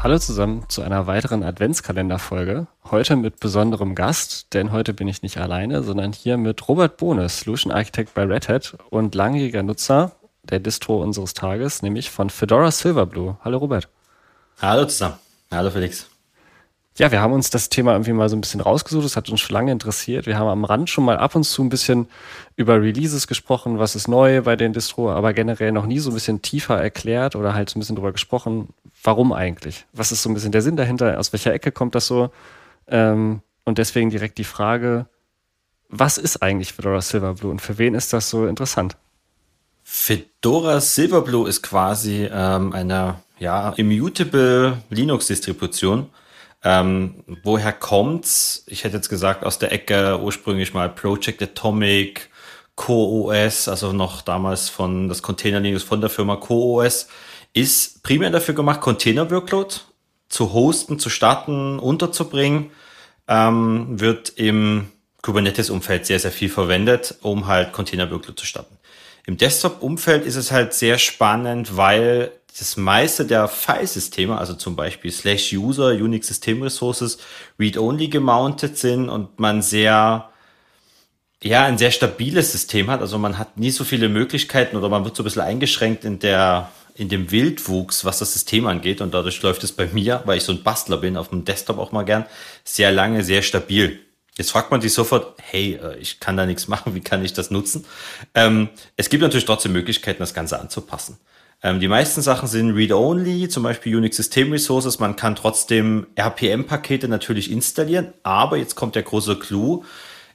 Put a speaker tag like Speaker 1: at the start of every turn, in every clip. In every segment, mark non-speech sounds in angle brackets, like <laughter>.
Speaker 1: Hallo zusammen zu einer weiteren Adventskalenderfolge. Heute mit besonderem Gast, denn heute bin ich nicht alleine, sondern hier mit Robert Bohne, Solution Architect bei Red Hat und langjähriger Nutzer der Distro unseres Tages, nämlich von Fedora Silverblue. Hallo Robert.
Speaker 2: Hallo zusammen. Hallo Felix.
Speaker 1: Ja, wir haben uns das Thema irgendwie mal so ein bisschen rausgesucht. Das hat uns schon lange interessiert. Wir haben am Rand schon mal ab und zu ein bisschen über Releases gesprochen, was ist neu bei den Distro, aber generell noch nie so ein bisschen tiefer erklärt oder halt so ein bisschen drüber gesprochen, warum eigentlich? Was ist so ein bisschen der Sinn dahinter? Aus welcher Ecke kommt das so? Ähm, und deswegen direkt die Frage, was ist eigentlich Fedora Silverblue und für wen ist das so interessant?
Speaker 2: Fedora Silverblue ist quasi ähm, eine ja, immutable Linux-Distribution ähm, woher kommt's? Ich hätte jetzt gesagt, aus der Ecke ursprünglich mal Project Atomic, CoreOS, also noch damals von das Container Linux von der Firma CoreOS, ist primär dafür gemacht, Container Workload zu hosten, zu starten, unterzubringen, ähm, wird im Kubernetes-Umfeld sehr, sehr viel verwendet, um halt Container Workload zu starten. Im Desktop-Umfeld ist es halt sehr spannend, weil das meiste der Filesysteme, also zum Beispiel slash user, Unix System Resources, read-only gemountet sind und man sehr, ja, ein sehr stabiles System hat. Also man hat nie so viele Möglichkeiten oder man wird so ein bisschen eingeschränkt in der, in dem Wildwuchs, was das System angeht. Und dadurch läuft es bei mir, weil ich so ein Bastler bin, auf dem Desktop auch mal gern, sehr lange, sehr stabil. Jetzt fragt man sich sofort, hey, äh, ich kann da nichts <laughs> machen, wie kann ich das nutzen? Ähm, es gibt natürlich trotzdem Möglichkeiten, das Ganze anzupassen. Ähm, die meisten Sachen sind Read-Only, zum Beispiel Unix System Resources. Man kann trotzdem RPM-Pakete natürlich installieren, aber jetzt kommt der große Clou.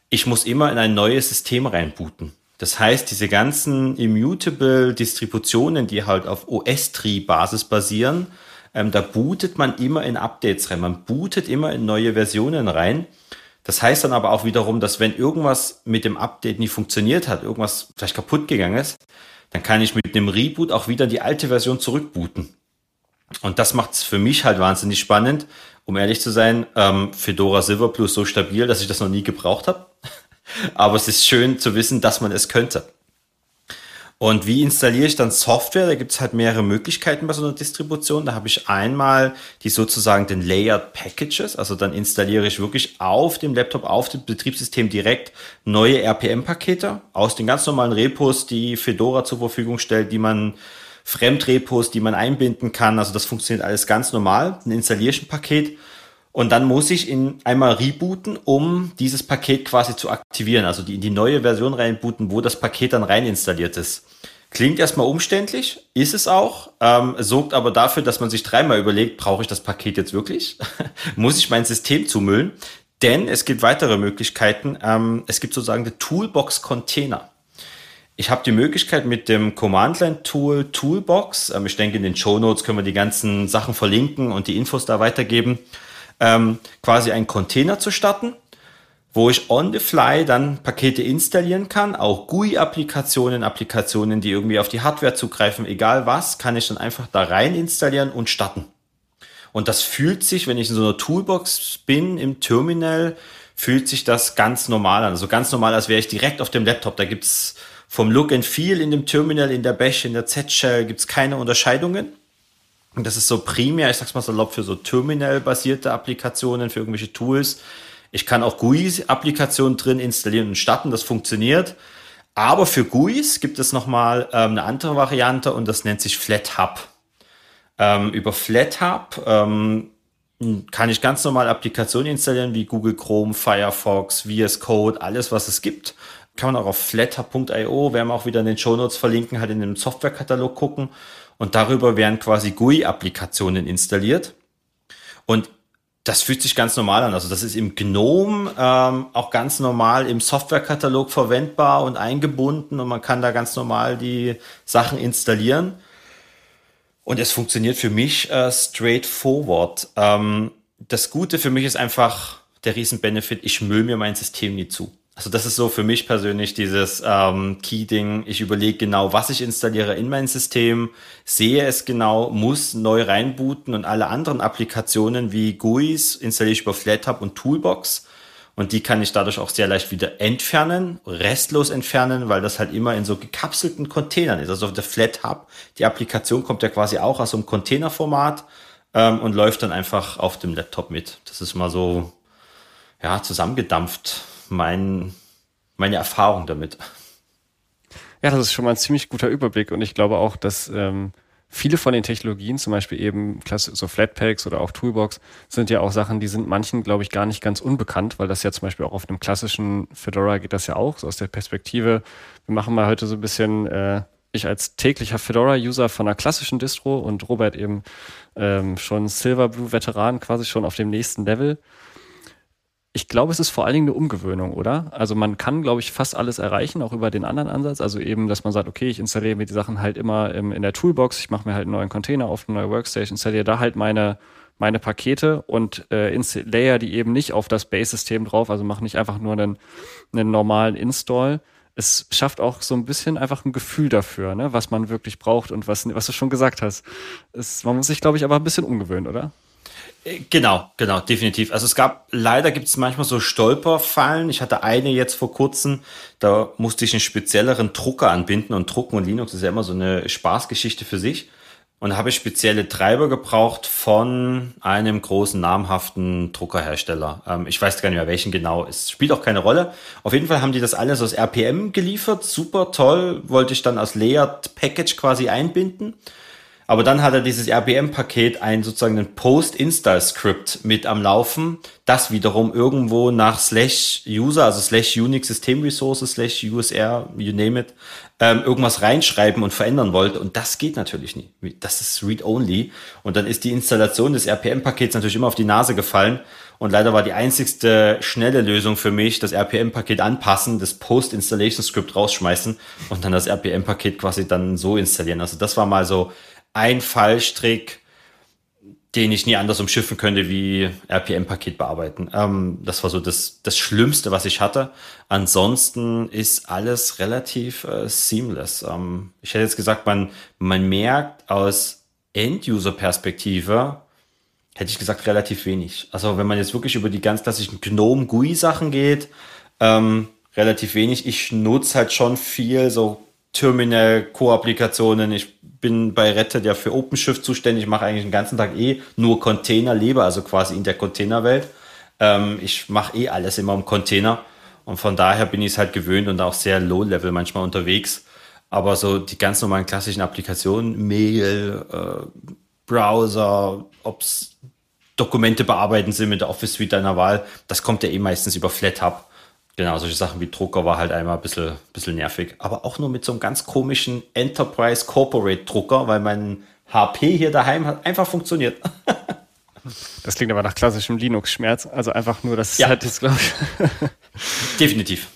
Speaker 2: Ich muss immer in ein neues System reinbooten. Das heißt, diese ganzen immutable Distributionen, die halt auf OS-Tree-Basis basieren, ähm, da bootet man immer in Updates rein. Man bootet immer in neue Versionen rein. Das heißt dann aber auch wiederum, dass wenn irgendwas mit dem Update nie funktioniert hat, irgendwas vielleicht kaputt gegangen ist, dann kann ich mit einem Reboot auch wieder die alte Version zurückbooten. Und das macht es für mich halt wahnsinnig spannend. Um ehrlich zu sein, ähm, Fedora Silver Plus so stabil, dass ich das noch nie gebraucht habe. <laughs> Aber es ist schön zu wissen, dass man es könnte. Und wie installiere ich dann Software? Da gibt es halt mehrere Möglichkeiten bei so einer Distribution. Da habe ich einmal die sozusagen den Layered Packages. Also dann installiere ich wirklich auf dem Laptop, auf dem Betriebssystem direkt neue RPM-Pakete aus den ganz normalen Repos, die Fedora zur Verfügung stellt, die man Fremdrepos, die man einbinden kann. Also das funktioniert alles ganz normal. Ein installiere ich ein Paket und dann muss ich ihn einmal rebooten, um dieses Paket quasi zu aktivieren. Also die, in die neue Version reinbooten, wo das Paket dann rein installiert ist. Klingt erstmal umständlich, ist es auch, ähm, sorgt aber dafür, dass man sich dreimal überlegt, brauche ich das Paket jetzt wirklich? <laughs> muss ich mein System zumüllen? Denn es gibt weitere Möglichkeiten. Ähm, es gibt sozusagen die Toolbox-Container. Ich habe die Möglichkeit mit dem Command-Line-Tool Toolbox, ähm, ich denke in den Show Notes können wir die ganzen Sachen verlinken und die Infos da weitergeben, ähm, quasi einen Container zu starten, wo ich on the fly dann Pakete installieren kann, auch GUI-Applikationen, Applikationen, die irgendwie auf die Hardware zugreifen, egal was, kann ich dann einfach da rein installieren und starten. Und das fühlt sich, wenn ich in so einer Toolbox bin im Terminal, fühlt sich das ganz normal an. Also ganz normal, als wäre ich direkt auf dem Laptop. Da gibt's vom Look and Feel in dem Terminal, in der Bash, in der Z-Shell gibt's keine Unterscheidungen. Und das ist so primär, ich sag's mal salopp, für so Terminal-basierte Applikationen, für irgendwelche Tools. Ich kann auch GUI-Applikationen drin installieren und starten, das funktioniert. Aber für GUIs gibt es nochmal ähm, eine andere Variante und das nennt sich FlatHub. Ähm, über FlatHub ähm, kann ich ganz normal Applikationen installieren wie Google Chrome, Firefox, VS Code, alles was es gibt. Kann man auch auf flathub.io, werden wir auch wieder in den Show Notes verlinken, halt in dem Softwarekatalog gucken. Und darüber werden quasi GUI-Applikationen installiert. Und das fühlt sich ganz normal an. Also das ist im GNOME ähm, auch ganz normal im Softwarekatalog verwendbar und eingebunden und man kann da ganz normal die Sachen installieren. Und es funktioniert für mich äh, straightforward. Ähm, das Gute für mich ist einfach der Riesen-Benefit, ich müll mir mein System nie zu. Also das ist so für mich persönlich dieses ähm, Key-Ding. Ich überlege genau, was ich installiere in mein System, sehe es genau, muss neu reinbooten und alle anderen Applikationen wie GUIs installiere ich über FlatHub und Toolbox. Und die kann ich dadurch auch sehr leicht wieder entfernen, restlos entfernen, weil das halt immer in so gekapselten Containern ist. Also auf der FlatHub, die Applikation kommt ja quasi auch aus so einem Containerformat ähm, und läuft dann einfach auf dem Laptop mit. Das ist mal so, ja, zusammengedampft, mein, meine Erfahrung damit.
Speaker 1: Ja, das ist schon mal ein ziemlich guter Überblick und ich glaube auch, dass ähm, viele von den Technologien, zum Beispiel eben so Flatpaks oder auch Toolbox, sind ja auch Sachen, die sind manchen, glaube ich, gar nicht ganz unbekannt, weil das ja zum Beispiel auch auf einem klassischen Fedora geht das ja auch, so aus der Perspektive. Wir machen mal heute so ein bisschen, äh, ich als täglicher Fedora-User von einer klassischen Distro und Robert eben ähm, schon Silverblue-Veteran quasi schon auf dem nächsten Level ich glaube, es ist vor allen Dingen eine Umgewöhnung, oder? Also man kann, glaube ich, fast alles erreichen, auch über den anderen Ansatz. Also eben, dass man sagt, okay, ich installiere mir die Sachen halt immer in der Toolbox, ich mache mir halt einen neuen Container auf, eine neue Workstation, installiere da halt meine, meine Pakete und äh, layer die eben nicht auf das Base-System drauf, also mache nicht einfach nur einen, einen normalen Install. Es schafft auch so ein bisschen einfach ein Gefühl dafür, ne, was man wirklich braucht und was, was du schon gesagt hast. Es, man muss sich, glaube ich, aber ein bisschen umgewöhnen, oder?
Speaker 2: Genau, genau, definitiv. Also es gab, leider gibt es manchmal so Stolperfallen. Ich hatte eine jetzt vor kurzem, da musste ich einen spezielleren Drucker anbinden und Drucken und Linux ist ja immer so eine Spaßgeschichte für sich. Und habe ich spezielle Treiber gebraucht von einem großen namhaften Druckerhersteller. Ähm, ich weiß gar nicht mehr welchen genau. Es spielt auch keine Rolle. Auf jeden Fall haben die das alles aus RPM geliefert. Super toll. Wollte ich dann als Layered Package quasi einbinden. Aber dann hat er dieses RPM-Paket ein sozusagen ein Post-Install-Skript mit am Laufen, das wiederum irgendwo nach slash user, also slash Unix System Resources, slash USR, you name it, ähm, irgendwas reinschreiben und verändern wollte. Und das geht natürlich nie. Das ist read-only. Und dann ist die Installation des RPM-Pakets natürlich immer auf die Nase gefallen. Und leider war die einzigste schnelle Lösung für mich, das RPM-Paket anpassen, das Post-Installation-Script rausschmeißen und dann das RPM-Paket quasi dann so installieren. Also das war mal so ein Fallstrick, den ich nie anders umschiffen könnte wie RPM-Paket bearbeiten. Ähm, das war so das, das Schlimmste, was ich hatte. Ansonsten ist alles relativ äh, seamless. Ähm, ich hätte jetzt gesagt, man, man merkt aus End-User-Perspektive, hätte ich gesagt, relativ wenig. Also wenn man jetzt wirklich über die ganz klassischen GNOME-GUI-Sachen geht, ähm, relativ wenig. Ich nutze halt schon viel so Terminal-Co-Applikationen. Ich bin bei Rettet ja für OpenShift zuständig, mache eigentlich den ganzen Tag eh nur Container, lebe also quasi in der Containerwelt. Ähm, ich mache eh alles immer im Container und von daher bin ich es halt gewöhnt und auch sehr low-level manchmal unterwegs. Aber so die ganz normalen klassischen Applikationen, Mail, äh, Browser, ob's Dokumente bearbeiten sind mit der Office Suite deiner Wahl, das kommt ja eh meistens über FlatHub. Genau, solche Sachen wie Drucker war halt einmal ein bisschen, bisschen nervig. Aber auch nur mit so einem ganz komischen Enterprise Corporate Drucker, weil mein HP hier daheim hat einfach funktioniert. <laughs>
Speaker 1: das klingt aber nach klassischem Linux-Schmerz. Also einfach nur, das
Speaker 2: ja. hat jetzt, glaube ich. <laughs> <laughs> Definitiv.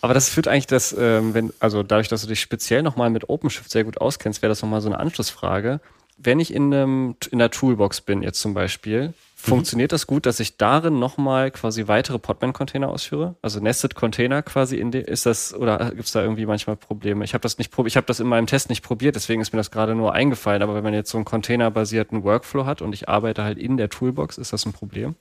Speaker 1: Aber das führt eigentlich das, ähm, wenn, also dadurch, dass du dich speziell nochmal mit OpenShift sehr gut auskennst, wäre das nochmal so eine Anschlussfrage. Wenn ich in, einem, in der Toolbox bin, jetzt zum Beispiel, Funktioniert das gut, dass ich darin nochmal quasi weitere Podman-Container ausführe? Also Nested Container quasi in dem, ist das, oder gibt es da irgendwie manchmal Probleme? Ich habe das nicht probiert, ich habe das in meinem Test nicht probiert, deswegen ist mir das gerade nur eingefallen. Aber wenn man jetzt so einen containerbasierten Workflow hat und ich arbeite halt in der Toolbox, ist das ein Problem?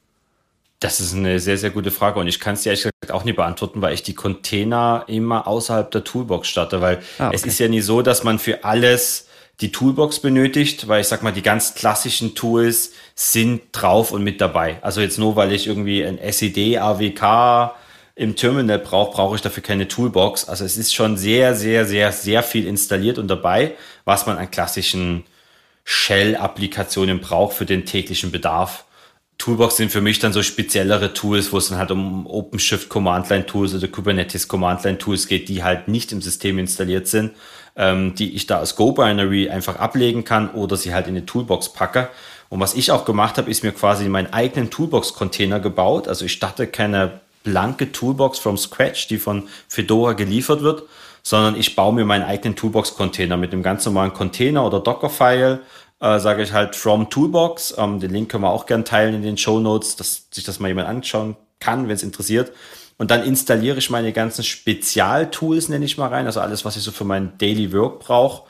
Speaker 2: Das ist eine sehr, sehr gute Frage und ich kann es dir ehrlich gesagt auch nicht beantworten, weil ich die Container immer außerhalb der Toolbox starte, weil ah, okay. es ist ja nie so, dass man für alles die Toolbox benötigt, weil ich sag mal, die ganz klassischen Tools sind drauf und mit dabei. Also jetzt nur, weil ich irgendwie ein SED, AWK im Terminal brauche, brauche ich dafür keine Toolbox. Also es ist schon sehr, sehr, sehr, sehr viel installiert und dabei, was man an klassischen Shell-Applikationen braucht für den täglichen Bedarf. Toolbox sind für mich dann so speziellere Tools, wo es dann halt um OpenShift Command Line Tools oder Kubernetes Command Line Tools geht, die halt nicht im System installiert sind ähm, die ich da als Go-Binary einfach ablegen kann oder sie halt in eine Toolbox packe. Und was ich auch gemacht habe, ist mir quasi meinen eigenen Toolbox-Container gebaut. Also ich starte keine blanke Toolbox from scratch, die von Fedora geliefert wird, sondern ich baue mir meinen eigenen Toolbox-Container mit einem ganz normalen Container oder Docker-File, äh, sage ich halt from Toolbox. Ähm, den Link können wir auch gerne teilen in den Show Notes, dass sich das mal jemand anschauen kann, wenn es interessiert. Und dann installiere ich meine ganzen Spezialtools, nenne ich mal rein, also alles, was ich so für mein Daily Work brauche.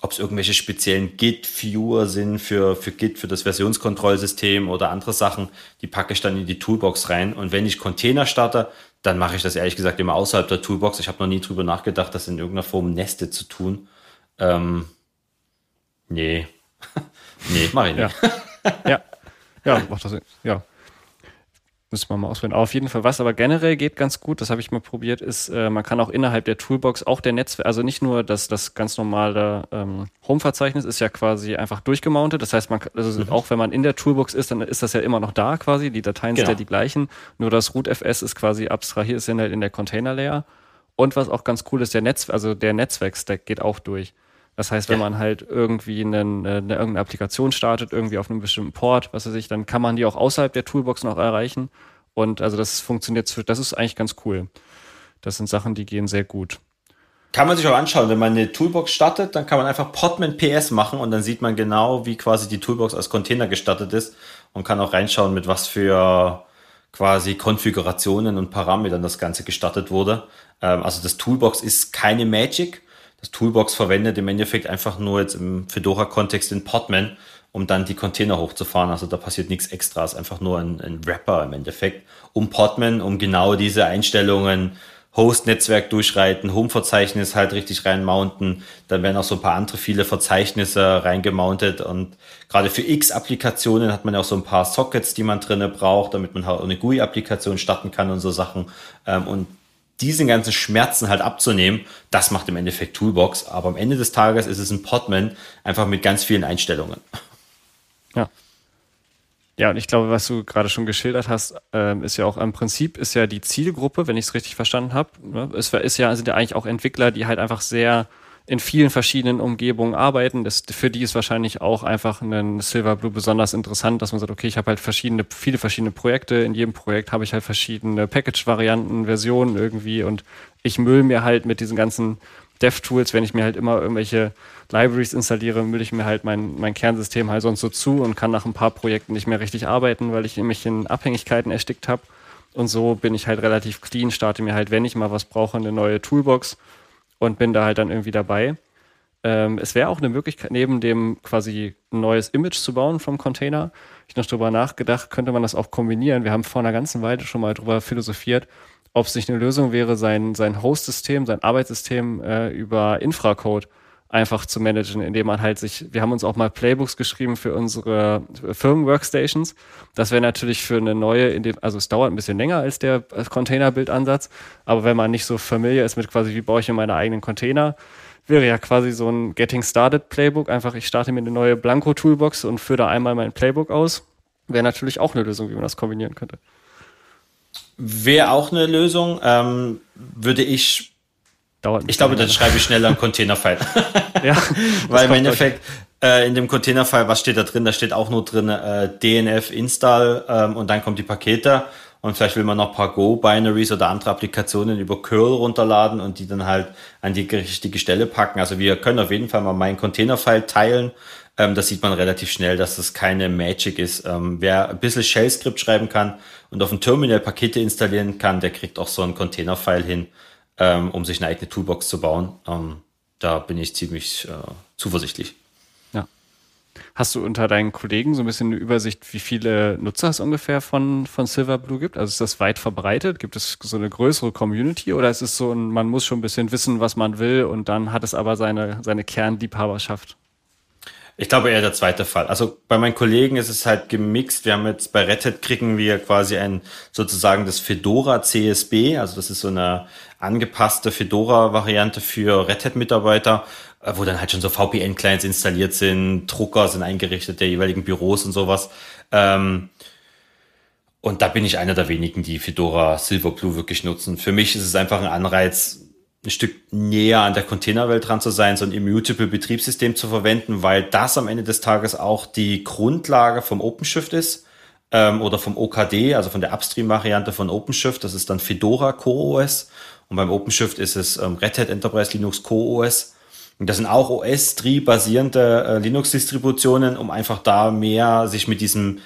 Speaker 2: Ob es irgendwelche speziellen Git-Viewer sind für, für Git, für das Versionskontrollsystem oder andere Sachen, die packe ich dann in die Toolbox rein. Und wenn ich Container starte, dann mache ich das ehrlich gesagt immer außerhalb der Toolbox. Ich habe noch nie drüber nachgedacht, das in irgendeiner Form Neste zu tun. Ähm, nee. <laughs> nee, mach ich
Speaker 1: nicht. <laughs> Ja, ja, ja, macht das, ja. Müssen wir mal ausprobieren. auf jeden Fall, was aber generell geht ganz gut, das habe ich mal probiert, ist, äh, man kann auch innerhalb der Toolbox auch der Netzwerk, also nicht nur das, das ganz normale ähm, Home-Verzeichnis ist ja quasi einfach durchgemountet. Das heißt, man also mhm. auch wenn man in der Toolbox ist, dann ist das ja immer noch da quasi. Die Dateien genau. sind ja die gleichen. Nur das root-fs ist quasi abstrahiert, ist halt in der Container-Layer. Und was auch ganz cool ist, der Netz, also der Netzwerk-Stack geht auch durch. Das heißt, wenn ja. man halt irgendwie einen, eine, irgendeine Applikation startet, irgendwie auf einem bestimmten Port, was weiß ich, dann kann man die auch außerhalb der Toolbox noch erreichen. Und also das funktioniert, das ist eigentlich ganz cool. Das sind Sachen, die gehen sehr gut.
Speaker 2: Kann man sich auch anschauen, wenn man eine Toolbox startet, dann kann man einfach Podman PS machen und dann sieht man genau, wie quasi die Toolbox als Container gestartet ist und kann auch reinschauen, mit was für quasi Konfigurationen und Parametern das Ganze gestartet wurde. Ähm, also das Toolbox ist keine Magic, Toolbox verwendet im Endeffekt einfach nur jetzt im Fedora-Kontext den Podman, um dann die Container hochzufahren. Also da passiert nichts extras, einfach nur ein, ein Wrapper im Endeffekt, um Podman, um genau diese Einstellungen Host-Netzwerk durchreiten, Home-Verzeichnis halt richtig reinmounten. Dann werden auch so ein paar andere viele Verzeichnisse reingemountet. Und gerade für X-Applikationen hat man ja auch so ein paar Sockets, die man drinnen braucht, damit man halt eine GUI-Applikation starten kann und so Sachen. Ähm, und diesen ganzen Schmerzen halt abzunehmen, das macht im Endeffekt Toolbox. Aber am Ende des Tages ist es ein Podman, einfach mit ganz vielen Einstellungen.
Speaker 1: Ja. Ja, und ich glaube, was du gerade schon geschildert hast, ähm, ist ja auch im Prinzip ist ja die Zielgruppe, wenn ich es richtig verstanden habe. Ne? Es ist ja, sind ja eigentlich auch Entwickler, die halt einfach sehr in vielen verschiedenen Umgebungen arbeiten. Das, für die ist wahrscheinlich auch einfach ein Silverblue besonders interessant, dass man sagt, okay, ich habe halt verschiedene, viele verschiedene Projekte. In jedem Projekt habe ich halt verschiedene Package-Varianten, Versionen irgendwie und ich müll mir halt mit diesen ganzen DevTools, wenn ich mir halt immer irgendwelche Libraries installiere, müll ich mir halt mein, mein Kernsystem halt sonst so zu und kann nach ein paar Projekten nicht mehr richtig arbeiten, weil ich mich in Abhängigkeiten erstickt habe. Und so bin ich halt relativ clean, starte mir halt, wenn ich mal was brauche, eine neue Toolbox und bin da halt dann irgendwie dabei. Ähm, es wäre auch eine Möglichkeit, neben dem quasi ein neues Image zu bauen vom Container. Ich noch drüber nachgedacht, könnte man das auch kombinieren. Wir haben vor einer ganzen Weile schon mal drüber philosophiert, ob es nicht eine Lösung wäre, sein, sein Host-System, sein Arbeitssystem äh, über Infracode einfach zu managen, indem man halt sich, wir haben uns auch mal Playbooks geschrieben für unsere Firmen-Workstations. Das wäre natürlich für eine neue, in dem, also es dauert ein bisschen länger als der Container-Bildansatz, aber wenn man nicht so familiar ist mit quasi, wie baue ich in meine eigenen Container, wäre ja quasi so ein Getting Started Playbook. Einfach, ich starte mir eine neue Blanco-Toolbox und führe da einmal mein Playbook aus. Wäre natürlich auch eine Lösung, wie man das kombinieren könnte.
Speaker 2: Wäre auch eine Lösung. Ähm, würde ich Dauert ich glaube, dann schreibe ich schneller einen Container-File. <laughs> <laughs> ja, Weil im Endeffekt äh, in dem Container-File, was steht da drin? Da steht auch nur drin äh, DNF install ähm, und dann kommt die Pakete und vielleicht will man noch ein paar Go-Binaries oder andere Applikationen über Curl runterladen und die dann halt an die richtige Stelle packen. Also wir können auf jeden Fall mal meinen Container-File teilen. Ähm, das sieht man relativ schnell, dass das keine Magic ist. Ähm, wer ein bisschen Shell-Skript schreiben kann und auf dem Terminal Pakete installieren kann, der kriegt auch so einen Container-File hin ähm, um sich eine eigene Toolbox zu bauen. Ähm, da bin ich ziemlich äh, zuversichtlich.
Speaker 1: Ja. Hast du unter deinen Kollegen so ein bisschen eine Übersicht, wie viele Nutzer es ungefähr von, von Silverblue gibt? Also ist das weit verbreitet? Gibt es so eine größere Community oder ist es so ein, man muss schon ein bisschen wissen, was man will und dann hat es aber seine, seine Kernliebhaberschaft?
Speaker 2: Ich glaube eher der zweite Fall. Also bei meinen Kollegen ist es halt gemixt. Wir haben jetzt bei Red Hat kriegen wir quasi ein sozusagen das Fedora CSB. Also das ist so eine angepasste Fedora-Variante für Red Hat-Mitarbeiter, äh, wo dann halt schon so VPN-Clients installiert sind, Drucker sind eingerichtet der jeweiligen Büros und sowas. Ähm, und da bin ich einer der wenigen, die Fedora Silverblue wirklich nutzen. Für mich ist es einfach ein Anreiz, ein Stück näher an der Containerwelt dran zu sein, so ein immutable Betriebssystem zu verwenden, weil das am Ende des Tages auch die Grundlage vom OpenShift ist ähm, oder vom OKD, also von der Upstream-Variante von OpenShift. Das ist dann Fedora CoreOS und beim OpenShift ist es ähm, Red Hat Enterprise Linux CoreOS. Und das sind auch OS-Tree-basierende äh, Linux-Distributionen, um einfach da mehr sich mit diesem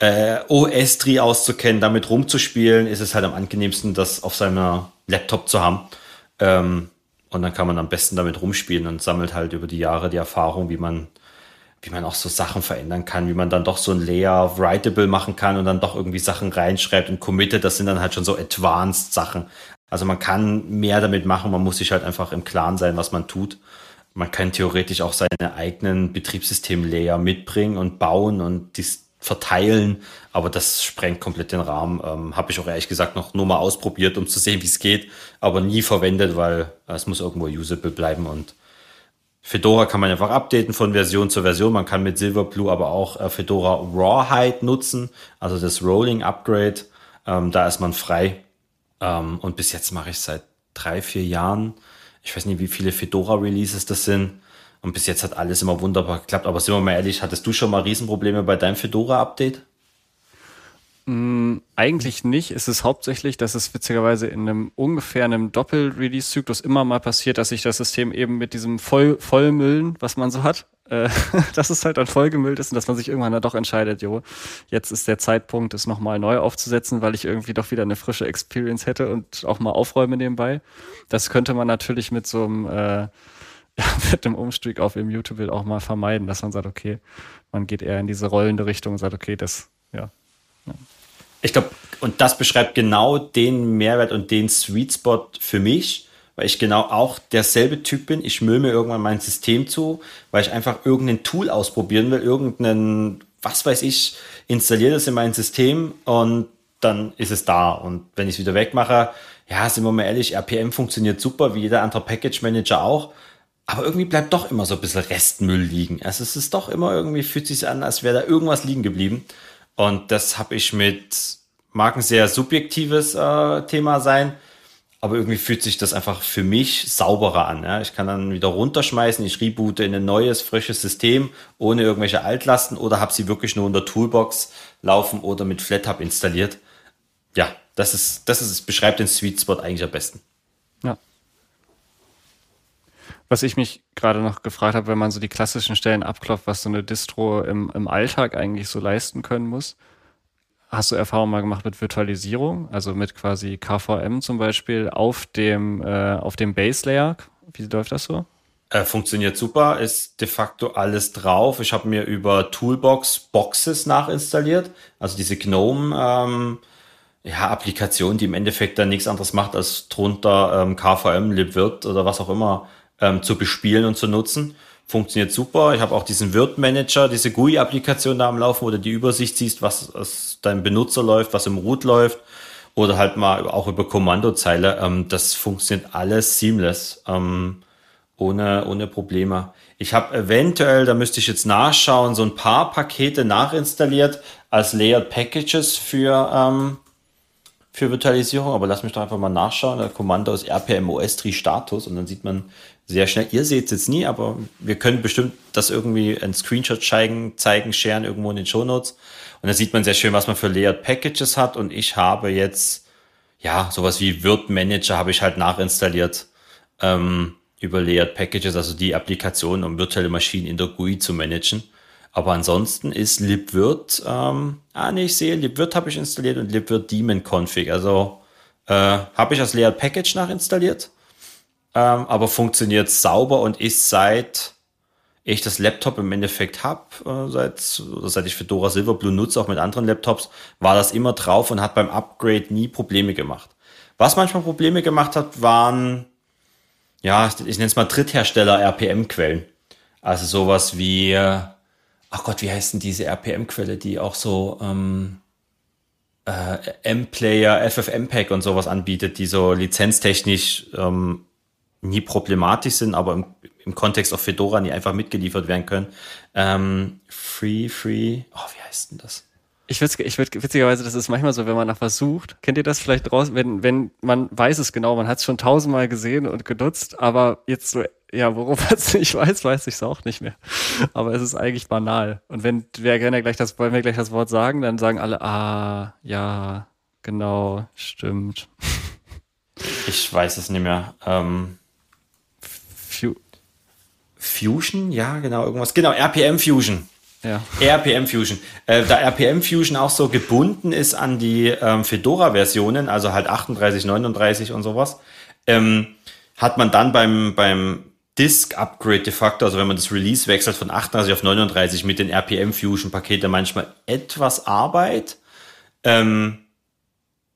Speaker 2: äh, OS-Tree auszukennen, damit rumzuspielen, ist es halt am angenehmsten, das auf seinem Laptop zu haben. Ähm, und dann kann man am besten damit rumspielen und sammelt halt über die Jahre die Erfahrung, wie man, wie man auch so Sachen verändern kann, wie man dann doch so ein Layer writable machen kann und dann doch irgendwie Sachen reinschreibt und committet. Das sind dann halt schon so advanced Sachen. Also man kann mehr damit machen, man muss sich halt einfach im Klaren sein, was man tut. Man kann theoretisch auch seine eigenen Betriebssystem-Layer mitbringen und bauen und dies verteilen, aber das sprengt komplett den Rahmen. Ähm, Habe ich auch ehrlich gesagt noch nur mal ausprobiert, um zu sehen, wie es geht, aber nie verwendet, weil es muss irgendwo usable bleiben und Fedora kann man einfach updaten von Version zu Version. Man kann mit Silverblue aber auch äh, Fedora Rawhide nutzen, also das Rolling Upgrade. Ähm, da ist man frei. Ähm, und bis jetzt mache ich seit drei, vier Jahren. Ich weiß nicht, wie viele Fedora-Releases das sind. Und bis jetzt hat alles immer wunderbar geklappt. Aber sind wir mal ehrlich, hattest du schon mal Riesenprobleme bei deinem Fedora-Update?
Speaker 1: Mm, eigentlich nicht. Es ist hauptsächlich, dass es witzigerweise in einem ungefähr einem Doppel-Release-Zyklus immer mal passiert, dass sich das System eben mit diesem Voll Vollmüllen, was man so hat, äh, <laughs> dass es halt dann vollgemüllt ist und dass man sich irgendwann dann doch entscheidet, jo, jetzt ist der Zeitpunkt, es nochmal neu aufzusetzen, weil ich irgendwie doch wieder eine frische Experience hätte und auch mal aufräume nebenbei. Das könnte man natürlich mit so einem, äh, <laughs> mit dem Umstieg auf Immutable auch mal vermeiden, dass man sagt, okay, man geht eher in diese rollende Richtung und sagt, okay, das, ja,
Speaker 2: ich glaube, und das beschreibt genau den Mehrwert und den Sweet Spot für mich, weil ich genau auch derselbe Typ bin. Ich müll mir irgendwann mein System zu, weil ich einfach irgendein Tool ausprobieren will, irgendeinen, was weiß ich, installiere das in mein System und dann ist es da. Und wenn ich es wieder wegmache, ja, sind wir mal ehrlich, RPM funktioniert super, wie jeder andere Package Manager auch. Aber irgendwie bleibt doch immer so ein bisschen Restmüll liegen. Also es ist doch immer irgendwie, fühlt sich an, als wäre da irgendwas liegen geblieben. Und das habe ich mit, mag ein sehr subjektives äh, Thema sein, aber irgendwie fühlt sich das einfach für mich sauberer an. Ja? Ich kann dann wieder runterschmeißen, ich reboote in ein neues, frisches System ohne irgendwelche Altlasten oder habe sie wirklich nur in der Toolbox laufen oder mit FlatHub installiert. Ja, das ist, das ist, beschreibt den Sweet Spot eigentlich am besten.
Speaker 1: Was ich mich gerade noch gefragt habe, wenn man so die klassischen Stellen abklopft, was so eine Distro im, im Alltag eigentlich so leisten können muss. Hast du Erfahrung mal gemacht mit Virtualisierung, also mit quasi KVM zum Beispiel auf dem, äh, auf dem Base Layer? Wie läuft das so?
Speaker 2: Äh, funktioniert super, ist de facto alles drauf. Ich habe mir über Toolbox Boxes nachinstalliert, also diese GNOME ähm, ja, Applikation, die im Endeffekt dann nichts anderes macht, als drunter ähm, KVM, libvirt oder was auch immer ähm, zu bespielen und zu nutzen. Funktioniert super. Ich habe auch diesen Wirt-Manager, diese GUI-Applikation da am Laufen, wo du die Übersicht siehst, was aus deinem Benutzer läuft, was im Root läuft. Oder halt mal auch über Kommandozeile. Ähm, das funktioniert alles seamless, ähm, ohne, ohne Probleme. Ich habe eventuell, da müsste ich jetzt nachschauen, so ein paar Pakete nachinstalliert als Layered Packages für, ähm, für Virtualisierung, aber lass mich doch einfach mal nachschauen. Der Kommando ist rpmos Tri Status und dann sieht man sehr schnell. Ihr seht es jetzt nie, aber wir können bestimmt das irgendwie ein Screenshot zeigen, zeigen, sharen irgendwo in den Show Notes. Und da sieht man sehr schön, was man für Layered Packages hat. Und ich habe jetzt, ja, sowas wie Wirt Manager habe ich halt nachinstalliert ähm, über Layered Packages, also die Applikation, um virtuelle Maschinen in der GUI zu managen. Aber ansonsten ist libvirt, ähm, ah nee, ich sehe, libvirt habe ich installiert und libvirt daemon config. Also äh, habe ich das Layered Package nachinstalliert, ähm, aber funktioniert sauber und ist seit ich das Laptop im Endeffekt habe, äh, seit, seit ich Fedora Silverblue nutze, auch mit anderen Laptops, war das immer drauf und hat beim Upgrade nie Probleme gemacht. Was manchmal Probleme gemacht hat, waren, ja, ich nenne es mal Dritthersteller RPM-Quellen. Also sowas wie, ach Gott, wie heißt denn diese RPM-Quelle, die auch so ähm, äh, M-Player, FFmpeg und sowas anbietet, die so lizenztechnisch ähm, nie problematisch sind, aber im, im Kontext auf Fedora nie einfach mitgeliefert werden können. Ähm, free, free, oh, wie heißt denn das?
Speaker 1: Ich würde, ich würd, witzigerweise, das ist manchmal so, wenn man nach was sucht. Kennt ihr das vielleicht draußen, wenn, wenn man weiß es genau, man hat es schon tausendmal gesehen und genutzt, aber jetzt so ja, worum <laughs> es nicht weiß, weiß ich es auch nicht mehr. Aber es ist eigentlich banal. Und wenn wir gerne gleich das, wollen wir gleich das Wort sagen, dann sagen alle, ah, ja, genau, stimmt.
Speaker 2: Ich weiß es nicht mehr. Ähm, Fusion? Ja, genau, irgendwas. Genau, RPM Fusion. Ja. RPM Fusion. Äh, da RPM Fusion auch so gebunden ist an die ähm, Fedora-Versionen, also halt 38, 39 und sowas, ähm, hat man dann beim, beim Disk-Upgrade de facto, also wenn man das Release wechselt von 38 auf 39 mit den RPM-Fusion-Paketen manchmal etwas Arbeit, ähm,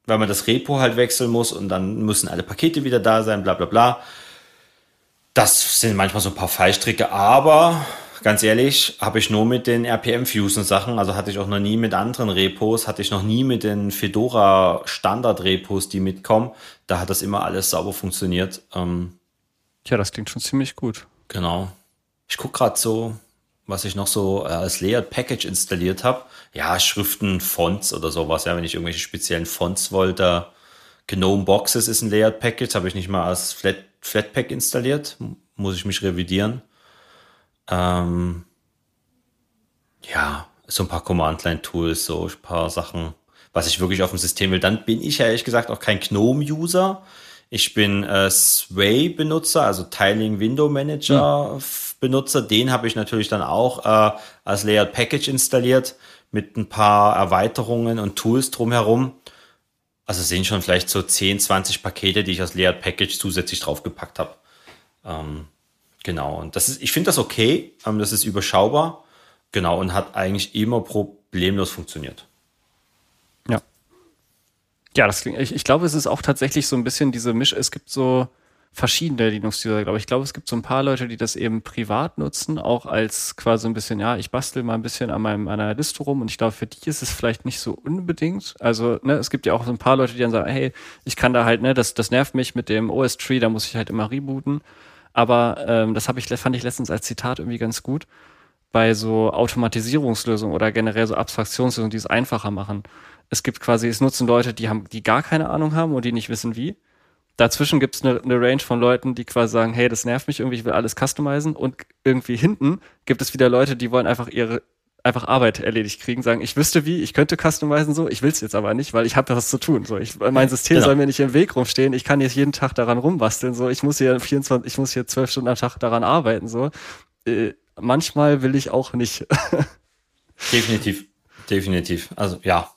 Speaker 2: weil man das Repo halt wechseln muss und dann müssen alle Pakete wieder da sein, bla bla bla. Das sind manchmal so ein paar Fallstricke, aber ganz ehrlich, habe ich nur mit den RPM-Fusen Sachen, also hatte ich auch noch nie mit anderen Repos, hatte ich noch nie mit den Fedora Standard-Repos, die mitkommen. Da hat das immer alles sauber funktioniert. Ähm,
Speaker 1: ja, das klingt schon ziemlich gut.
Speaker 2: Genau. Ich gucke gerade so, was ich noch so äh, als Layered Package installiert habe. Ja, Schriften, Fonts oder sowas. Ja, wenn ich irgendwelche speziellen Fonts wollte. Gnome Boxes ist ein Layered Package, habe ich nicht mal als Flat, Flatpak installiert. Muss ich mich revidieren. Ähm, ja, so ein paar Command-Line-Tools, so ein paar Sachen, was ich wirklich auf dem System will. Dann bin ich ja ehrlich gesagt auch kein Gnome-User. Ich bin äh, Sway-Benutzer, also Tiling Window Manager-Benutzer. Hm. Den habe ich natürlich dann auch äh, als Layered Package installiert mit ein paar Erweiterungen und Tools drumherum. Also sind schon vielleicht so 10, 20 Pakete, die ich als Layered Package zusätzlich draufgepackt habe. Ähm, Genau, und das ist, ich finde das okay, ähm, das ist überschaubar, genau, und hat eigentlich immer problemlos funktioniert.
Speaker 1: Ja. Ja, das klingt, ich, ich glaube, es ist auch tatsächlich so ein bisschen diese Misch, es gibt so verschiedene Linux-User, glaube ich. Glaube, es gibt so ein paar Leute, die das eben privat nutzen, auch als quasi ein bisschen, ja, ich bastel mal ein bisschen an meinem, an einer Liste rum und ich glaube, für die ist es vielleicht nicht so unbedingt. Also, ne, es gibt ja auch so ein paar Leute, die dann sagen, hey, ich kann da halt, ne, das, das nervt mich mit dem OS-Tree, da muss ich halt immer rebooten. Aber ähm, das habe ich, fand ich letztens als Zitat irgendwie ganz gut. Bei so Automatisierungslösungen oder generell so Abstraktionslösungen, die es einfacher machen. Es gibt quasi, es nutzen Leute, die haben, die gar keine Ahnung haben und die nicht wissen wie. Dazwischen gibt es eine, eine Range von Leuten, die quasi sagen, hey, das nervt mich irgendwie, ich will alles customizen. Und irgendwie hinten gibt es wieder Leute, die wollen einfach ihre einfach Arbeit erledigt kriegen, sagen, ich wüsste wie, ich könnte customizen so, ich will es jetzt aber nicht, weil ich habe was zu tun. So, ich, mein System genau. soll mir nicht im Weg rumstehen, ich kann jetzt jeden Tag daran rumbasteln, so, ich muss hier 24, ich muss hier zwölf Stunden am Tag daran arbeiten, so. Äh, manchmal will ich auch nicht. <laughs>
Speaker 2: definitiv, definitiv. Also ja.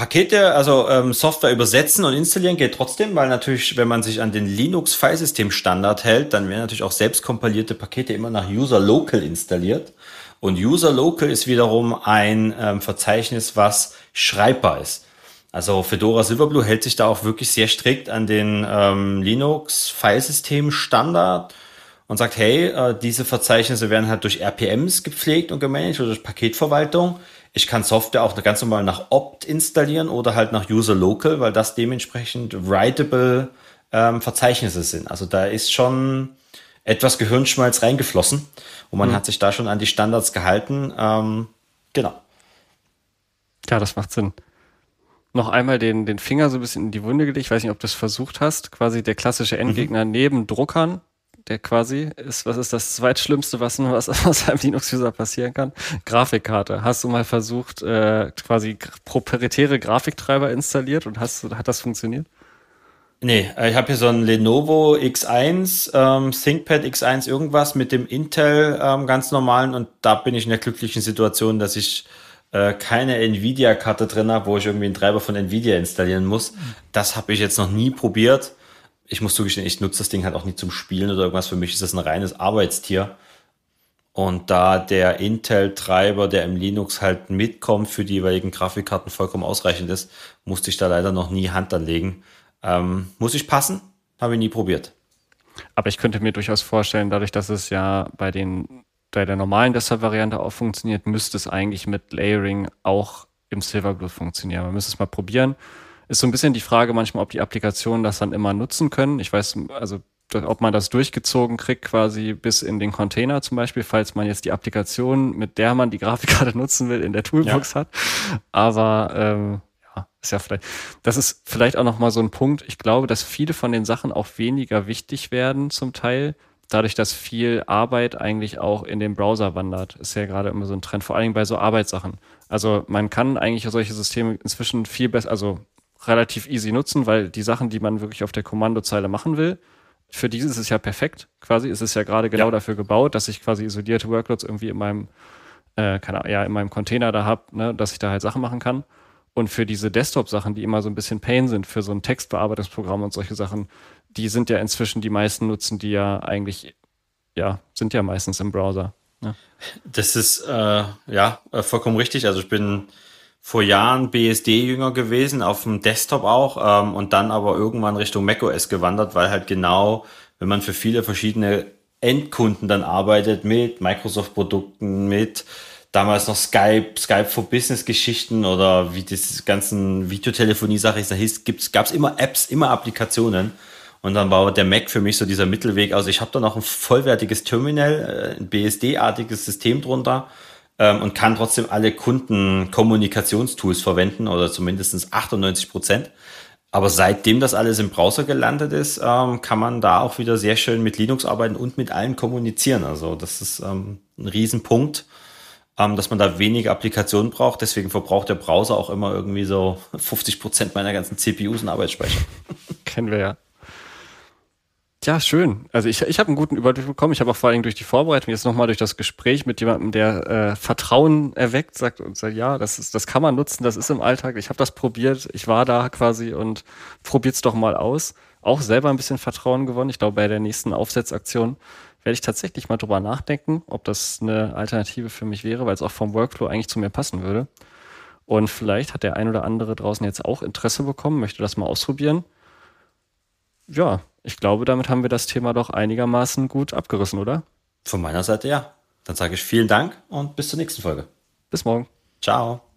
Speaker 2: Pakete, also ähm, Software übersetzen und installieren geht trotzdem, weil natürlich, wenn man sich an den Linux-Filesystem-Standard hält, dann werden natürlich auch selbst kompilierte Pakete immer nach User Local installiert. Und User Local ist wiederum ein ähm, Verzeichnis, was schreibbar ist. Also Fedora Silverblue hält sich da auch wirklich sehr strikt an den ähm, Linux-Filesystem-Standard und sagt, hey, äh, diese Verzeichnisse werden halt durch RPMs gepflegt und gemanagt oder durch Paketverwaltung. Ich kann Software auch ganz normal nach Opt installieren oder halt nach User Local, weil das dementsprechend writable ähm, Verzeichnisse sind. Also da ist schon etwas Gehirnschmalz reingeflossen und man mhm. hat sich da schon an die Standards gehalten. Ähm, genau.
Speaker 1: Ja, das macht Sinn. Noch einmal den, den Finger so ein bisschen in die Wunde gelegt. Ich weiß nicht, ob du es versucht hast. Quasi der klassische mhm. Endgegner mhm. neben Druckern, der quasi ist, was ist das zweitschlimmste, was, was, <laughs> was einem Linux-User passieren kann? Grafikkarte. Hast du mal versucht, äh, quasi proprietäre Grafiktreiber installiert und hast, hat das funktioniert?
Speaker 2: Nee, äh, ich habe hier so ein Lenovo X1, ähm, ThinkPad X1 irgendwas mit dem Intel ähm, ganz normalen und da bin ich in der glücklichen Situation, dass ich äh, keine Nvidia-Karte drin habe, wo ich irgendwie einen Treiber von Nvidia installieren muss. Das habe ich jetzt noch nie probiert. Ich muss zugestehen, ich nutze das Ding halt auch nie zum Spielen oder irgendwas. Für mich ist das ein reines Arbeitstier. Und da der Intel-Treiber, der im Linux halt mitkommt, für die jeweiligen Grafikkarten vollkommen ausreichend ist, musste ich da leider noch nie Hand anlegen. Ähm, muss ich passen? Habe ich nie probiert.
Speaker 1: Aber ich könnte mir durchaus vorstellen, dadurch, dass es ja bei den bei der normalen Desktop-Variante auch funktioniert, müsste es eigentlich mit Layering auch im Silverblue funktionieren. Man müsste es mal probieren. Ist so ein bisschen die Frage manchmal, ob die Applikationen das dann immer nutzen können. Ich weiß, also ob man das durchgezogen kriegt, quasi bis in den Container zum Beispiel, falls man jetzt die Applikation, mit der man die Grafikkarte <laughs> nutzen will, in der Toolbox ja. hat. Aber ähm, ist ja vielleicht, das ist vielleicht auch nochmal so ein Punkt. Ich glaube, dass viele von den Sachen auch weniger wichtig werden zum Teil, dadurch, dass viel Arbeit eigentlich auch in den Browser wandert. Ist ja gerade immer so ein Trend, vor allem bei so Arbeitssachen. Also man kann eigentlich solche Systeme inzwischen viel besser, also relativ easy nutzen, weil die Sachen, die man wirklich auf der Kommandozeile machen will, für diese ist es ja perfekt. Quasi ist es ja gerade genau ja. dafür gebaut, dass ich quasi isolierte Workloads irgendwie in meinem, äh, keine ja, in meinem Container da habe, ne, dass ich da halt Sachen machen kann. Und für diese Desktop-Sachen, die immer so ein bisschen Pain sind, für so ein Textbearbeitungsprogramm und solche Sachen, die sind ja inzwischen die meisten nutzen, die ja eigentlich, ja, sind ja meistens im Browser. Ja.
Speaker 2: Das ist äh, ja äh, vollkommen richtig. Also ich bin vor Jahren BSD-Jünger gewesen, auf dem Desktop auch, ähm, und dann aber irgendwann Richtung macOS gewandert, weil halt genau wenn man für viele verschiedene Endkunden dann arbeitet mit Microsoft-Produkten, mit damals noch Skype, Skype for Business-Geschichten oder wie das ganzen Videotelefonie-Sache da hieß, gab es immer Apps, immer Applikationen. Und dann war der Mac für mich so dieser Mittelweg. Also ich habe da noch ein vollwertiges Terminal, äh, ein BSD-artiges System drunter ähm, und kann trotzdem alle Kundenkommunikationstools verwenden oder zumindest 98 Prozent. Aber seitdem das alles im Browser gelandet ist, ähm, kann man da auch wieder sehr schön mit Linux arbeiten und mit allen kommunizieren. Also das ist ähm, ein Riesenpunkt, ähm, dass man da wenige Applikationen braucht. Deswegen verbraucht der Browser auch immer irgendwie so 50 Prozent meiner ganzen CPUs und Arbeitsspeicher. <laughs>
Speaker 1: Kennen wir ja. Ja, schön. Also ich, ich habe einen guten Überblick bekommen. Ich habe auch vor allem durch die Vorbereitung jetzt nochmal durch das Gespräch mit jemandem, der äh, Vertrauen erweckt, sagt und sagt, ja, das ist, das kann man nutzen, das ist im Alltag. Ich habe das probiert, ich war da quasi und probiert's doch mal aus. Auch selber ein bisschen Vertrauen gewonnen. Ich glaube, bei der nächsten Aufsetzaktion werde ich tatsächlich mal drüber nachdenken, ob das eine Alternative für mich wäre, weil es auch vom Workflow eigentlich zu mir passen würde. Und vielleicht hat der ein oder andere draußen jetzt auch Interesse bekommen, möchte das mal ausprobieren. Ja, ich glaube, damit haben wir das Thema doch einigermaßen gut abgerissen, oder?
Speaker 2: Von meiner Seite ja. Dann sage ich vielen Dank und bis zur nächsten Folge.
Speaker 1: Bis morgen.
Speaker 2: Ciao.